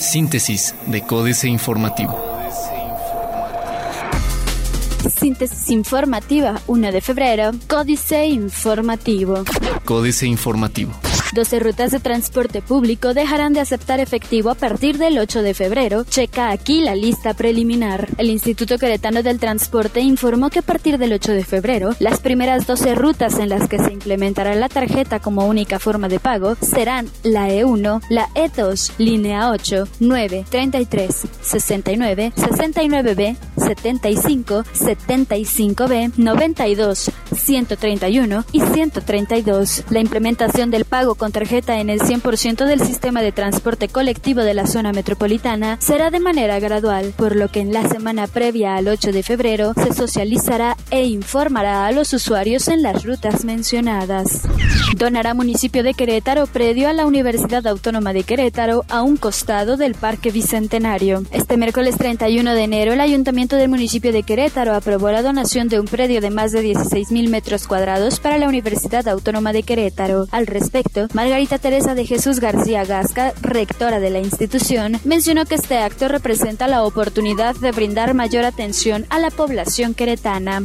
Síntesis de Códice Informativo. Síntesis informativa, 1 de febrero, Códice Informativo. Códice Informativo. 12 rutas de transporte público dejarán de aceptar efectivo a partir del 8 de febrero. Checa aquí la lista preliminar. El Instituto Queretano del Transporte informó que a partir del 8 de febrero, las primeras 12 rutas en las que se implementará la tarjeta como única forma de pago serán la E1, la E2, línea 8, 9, 33, 69, 69B, 75, 75B, 92, 131 y 132. La implementación del pago con tarjeta en el 100% del sistema de transporte colectivo de la zona metropolitana será de manera gradual, por lo que en la semana previa al 8 de febrero se socializará e informará a los usuarios en las rutas mencionadas. Donará municipio de Querétaro predio a la Universidad Autónoma de Querétaro a un costado del Parque Bicentenario. Este miércoles 31 de enero el Ayuntamiento del municipio de Querétaro aprobó la donación de un predio de más de 16 mil metros cuadrados para la Universidad Autónoma de Querétaro. Al respecto, Margarita Teresa de Jesús García Gasca, rectora de la institución, mencionó que este acto representa la oportunidad de brindar mayor atención a la población queretana.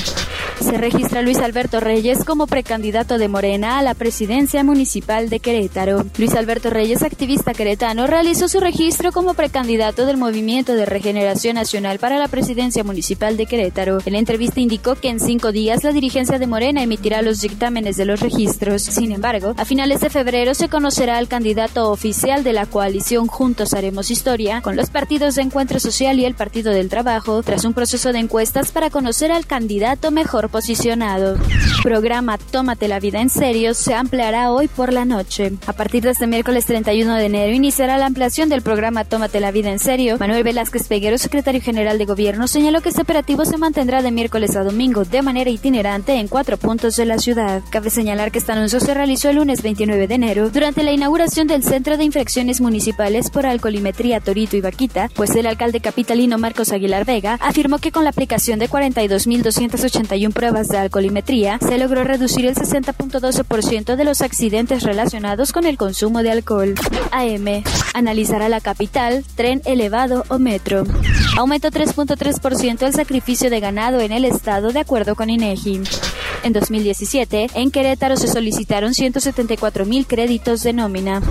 Se registra Luis Alberto Reyes como precandidato de Morena a la presidencia municipal de Querétaro. Luis Alberto Reyes, activista queretano, realizó su registro como precandidato del Movimiento de Regeneración Nacional para la presidencia municipal de Querétaro. En la entrevista indicó que en cinco días la dirigencia de Morena emitirá los dictámenes de los registros. Sin embargo, a finales de febrero se conocerá al candidato oficial de la coalición Juntos Haremos Historia, con los partidos de Encuentro Social y el Partido del Trabajo, tras un proceso de encuestas para conocer al candidato mejor posicionado. Programa Tómate la vida en serio se ampliará hoy por la noche. A partir de este miércoles 31 de enero iniciará la ampliación del programa Tómate la vida en serio. Manuel Velázquez Peguero, secretario general de gobierno, señaló que este operativo se mantendrá de miércoles a domingo de manera itinerante en cuatro puntos de la ciudad. Cabe señalar que este anuncio se realizó el lunes 29 de enero durante la inauguración del Centro de Infracciones Municipales por Alcoholimetría Torito y Vaquita, pues el alcalde capitalino Marcos Aguilar Vega afirmó que con la aplicación de 42.281 pruebas de alcoholimetría se logró reducir el 60.12% de los accidentes relacionados con el consumo de alcohol. AM. Analizará la capital, tren elevado o metro. Aumentó 3.3% el sacrificio de ganado en el estado de acuerdo con INEGI. En 2017, en Querétaro se solicitaron 174 mil créditos de nómina.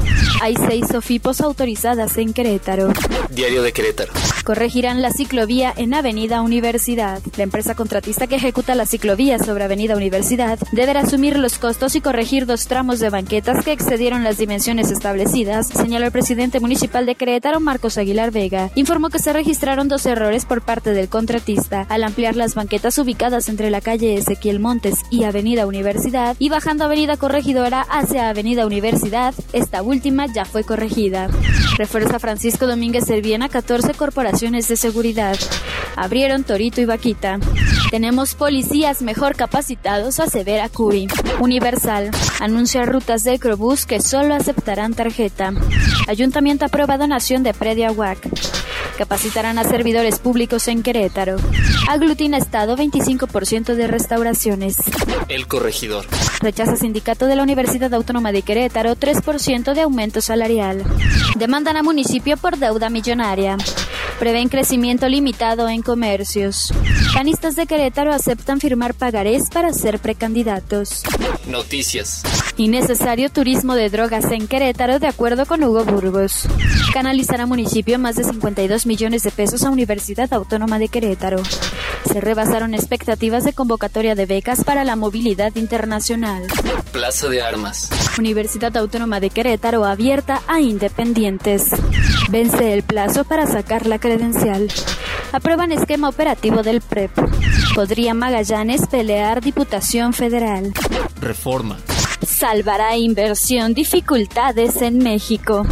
Hay seis SOFIPOS autorizadas en Querétaro. Diario de Querétaro. Corregirán la ciclovía en Avenida Universidad. La empresa contratista que ejecuta la ciclovía sobre Avenida Universidad deberá asumir los costos y corregir dos tramos de banquetas que excedieron las dimensiones establecidas, señaló el presidente municipal de Querétaro, Marcos Aguilar Vega. Informó que se registraron dos errores por parte del contratista al ampliar las banquetas ubicadas entre la calle Ezequiel Montes y Avenida Universidad y bajando Avenida Corregidora hacia Avenida Universidad, esta última ya fue corregida. Refuerza Francisco Domínguez Serviena 14 corporaciones de seguridad. Abrieron Torito y Vaquita. Tenemos policías mejor capacitados, asevera Curi. Universal anuncia rutas de Crobús que solo aceptarán tarjeta. Ayuntamiento aprueba donación de predio WAC. Capacitarán a servidores públicos en Querétaro. Aglutina Estado 25% de restauraciones. El corregidor. Rechaza sindicato de la Universidad Autónoma de Querétaro 3% de aumento salarial. Demandan a municipio por deuda millonaria. Prevén crecimiento limitado en comercios. Panistas de Querétaro aceptan firmar pagarés para ser precandidatos. Noticias. Innecesario turismo de drogas en Querétaro de acuerdo con Hugo Burgos. Canalizará municipio más de 52 millones de pesos a Universidad Autónoma de Querétaro. Se rebasaron expectativas de convocatoria de becas para la movilidad internacional. Plaza de Armas. Universidad Autónoma de Querétaro abierta a independientes. Vence el plazo para sacar la credencial. Aprueban esquema operativo del PREP. Podría Magallanes pelear Diputación Federal. Reforma. Salvará inversión dificultades en México.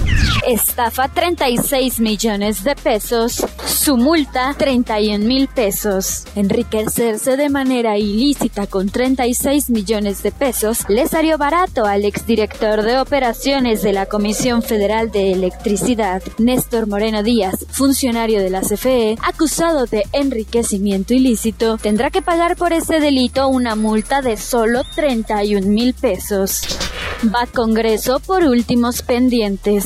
Estafa 36 millones de pesos. Su multa 31 mil pesos. Enriquecerse de manera ilícita con 36 millones de pesos le salió barato al exdirector de operaciones de la Comisión Federal de Electricidad, Néstor Moreno Díaz, funcionario de la CFE, acusado de enriquecimiento ilícito, tendrá que pagar por ese delito una multa de solo 31 mil pesos. Va Congreso por últimos pendientes.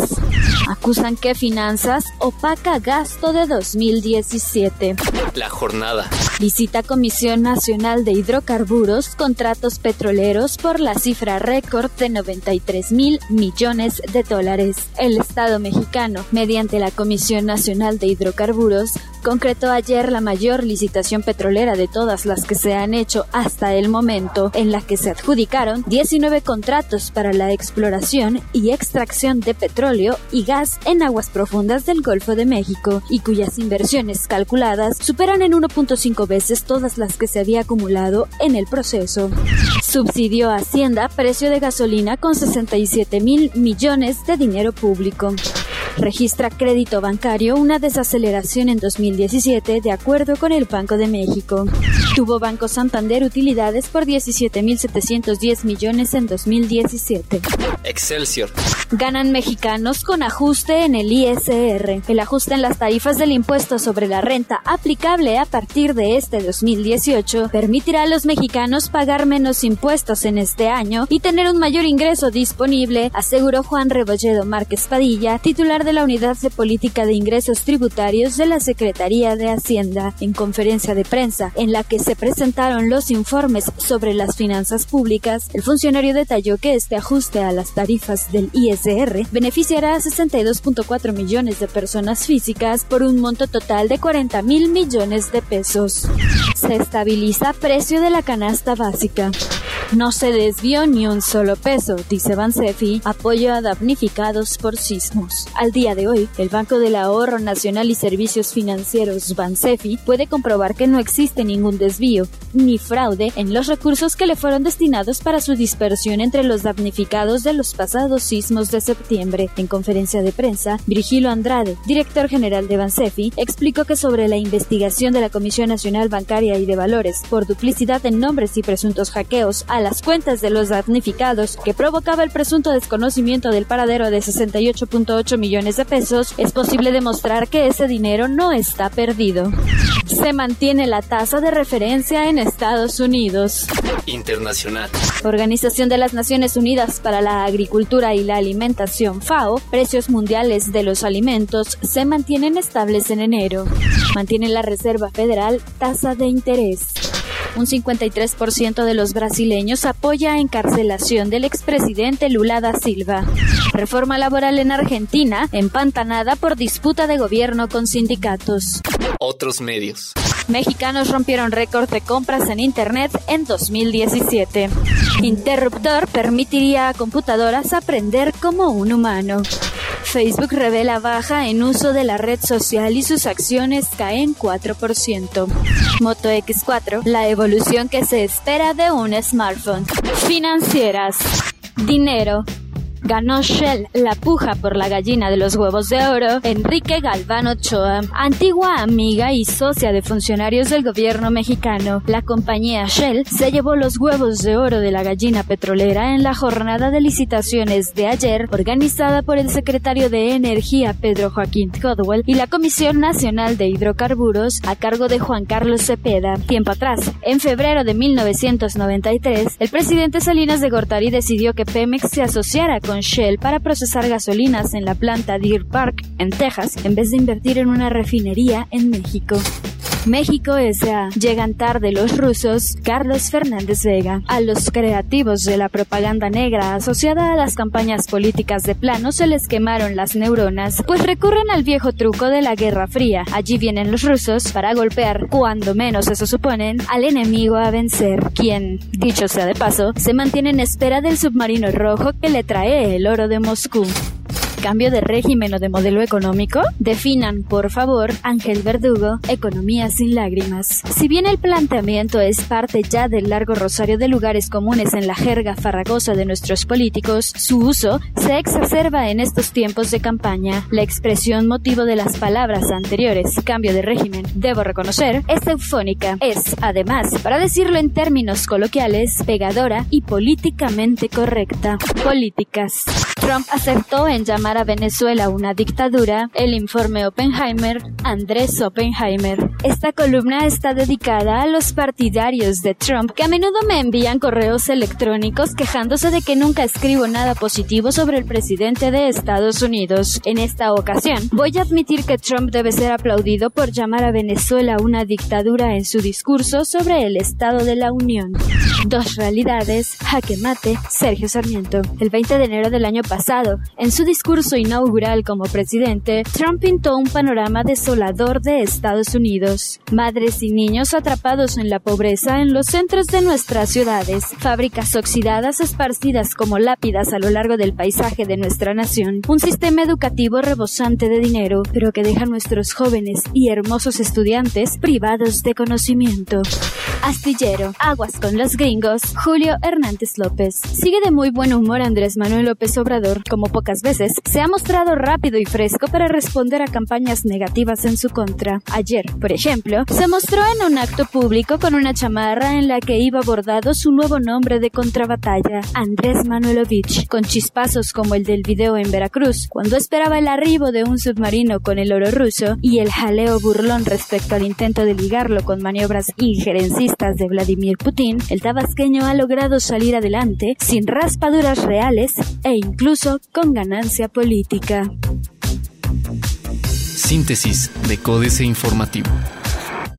Acusan que finanzas opaca gasto de 2017. La jornada. Visita Comisión Nacional de Hidrocarburos contratos petroleros por la cifra récord de 93 mil millones de dólares. El Estado mexicano, mediante la Comisión Nacional de Hidrocarburos, concretó ayer la mayor licitación petrolera de todas las que se han hecho hasta el momento, en la que se adjudicaron 19 contratos para la exploración y extracción de petróleo y gas en aguas profundas del Golfo de México, y cuyas inversiones calculadas superan en 1.5 veces todas las que se había acumulado en el proceso. Subsidió Hacienda precio de gasolina con 67 mil millones de dinero público registra crédito bancario una desaceleración en 2017 de acuerdo con el Banco de México. Tuvo Banco Santander utilidades por 17.710 millones en 2017. Excelsior. Ganan mexicanos con ajuste en el ISR. El ajuste en las tarifas del impuesto sobre la renta aplicable a partir de este 2018 permitirá a los mexicanos pagar menos impuestos en este año y tener un mayor ingreso disponible, aseguró Juan Rebolledo Márquez Padilla, titular de la Unidad de Política de Ingresos Tributarios de la Secretaría de Hacienda, en conferencia de prensa en la que se presentaron los informes sobre las finanzas públicas, el funcionario detalló que este ajuste a las tarifas del ISR beneficiará a 62.4 millones de personas físicas por un monto total de 40 mil millones de pesos. Se estabiliza precio de la canasta básica. No se desvió ni un solo peso, dice Bansefi, apoyo a damnificados por sismos. Al día de hoy, el Banco del Ahorro Nacional y Servicios Financieros Bansefi puede comprobar que no existe ningún desvío ni fraude en los recursos que le fueron destinados para su dispersión entre los damnificados de los pasados sismos de septiembre. En conferencia de prensa, Virgilio Andrade, director general de Bansefi, explicó que sobre la investigación de la Comisión Nacional Bancaria y de Valores por duplicidad en nombres y presuntos hackeos a las cuentas de los damnificados que provocaba el presunto desconocimiento del paradero de 68.8 millones de pesos, es posible demostrar que ese dinero no está perdido. Se mantiene la tasa de referencia en Estados Unidos. Internacional. Organización de las Naciones Unidas para la Agricultura y la Alimentación FAO, precios mundiales de los alimentos se mantienen estables en enero. Mantiene la Reserva Federal tasa de interés. Un 53% de los brasileños apoya encarcelación del expresidente Lula da Silva. Reforma laboral en Argentina, empantanada por disputa de gobierno con sindicatos. Otros medios. Mexicanos rompieron récord de compras en Internet en 2017. Interruptor permitiría a computadoras aprender como un humano. Facebook revela baja en uso de la red social y sus acciones caen 4%. Moto X4, la evolución que se espera de un smartphone. Financieras. Dinero, ganó Shell la puja por la gallina de los huevos de oro, Enrique Galván Ochoa, antigua amiga y socia de funcionarios del gobierno mexicano. La compañía Shell se llevó los huevos de oro de la gallina petrolera en la jornada de licitaciones de ayer, organizada por el secretario de Energía Pedro Joaquín Codwell y la Comisión Nacional de Hidrocarburos a cargo de Juan Carlos Cepeda. Tiempo atrás, en febrero de 1993, el presidente Salinas de Gortari decidió que Pemex se asociara con Shell para procesar gasolinas en la planta Deer Park, en Texas, en vez de invertir en una refinería en México. México S.A. Llegan tarde los rusos, Carlos Fernández Vega. A los creativos de la propaganda negra asociada a las campañas políticas de plano se les quemaron las neuronas, pues recurren al viejo truco de la Guerra Fría. Allí vienen los rusos para golpear, cuando menos eso suponen, al enemigo a vencer, quien, dicho sea de paso, se mantiene en espera del submarino rojo que le trae el oro de Moscú cambio de régimen o de modelo económico? Definan, por favor, Ángel Verdugo, Economía sin lágrimas. Si bien el planteamiento es parte ya del largo rosario de lugares comunes en la jerga farragosa de nuestros políticos, su uso se exacerba en estos tiempos de campaña. La expresión motivo de las palabras anteriores, cambio de régimen, debo reconocer, es eufónica. Es, además, para decirlo en términos coloquiales, pegadora y políticamente correcta. Políticas. Trump aceptó en llamar a Venezuela una dictadura, el informe Oppenheimer, Andrés Oppenheimer. Esta columna está dedicada a los partidarios de Trump que a menudo me envían correos electrónicos quejándose de que nunca escribo nada positivo sobre el presidente de Estados Unidos. En esta ocasión, voy a admitir que Trump debe ser aplaudido por llamar a Venezuela una dictadura en su discurso sobre el Estado de la Unión. Dos realidades, jaque mate, Sergio Sarmiento. El 20 de enero del año pasado, en su discurso inaugural como presidente, Trump pintó un panorama desolador de Estados Unidos. Madres y niños atrapados en la pobreza en los centros de nuestras ciudades, fábricas oxidadas esparcidas como lápidas a lo largo del paisaje de nuestra nación, un sistema educativo rebosante de dinero, pero que deja a nuestros jóvenes y hermosos estudiantes privados de conocimiento. Astillero, aguas con los Julio Hernández López. Sigue de muy buen humor Andrés Manuel López Obrador, como pocas veces, se ha mostrado rápido y fresco para responder a campañas negativas en su contra. Ayer, por ejemplo, se mostró en un acto público con una chamarra en la que iba bordado su nuevo nombre de contrabatalla, Andrés Manuelovich, con chispazos como el del video en Veracruz, cuando esperaba el arribo de un submarino con el oro ruso y el jaleo burlón respecto al intento de ligarlo con maniobras injerencistas de Vladimir Putin, el tabasqueño ha logrado salir adelante sin raspaduras reales e incluso con ganancia política. Síntesis de Códice Informativo.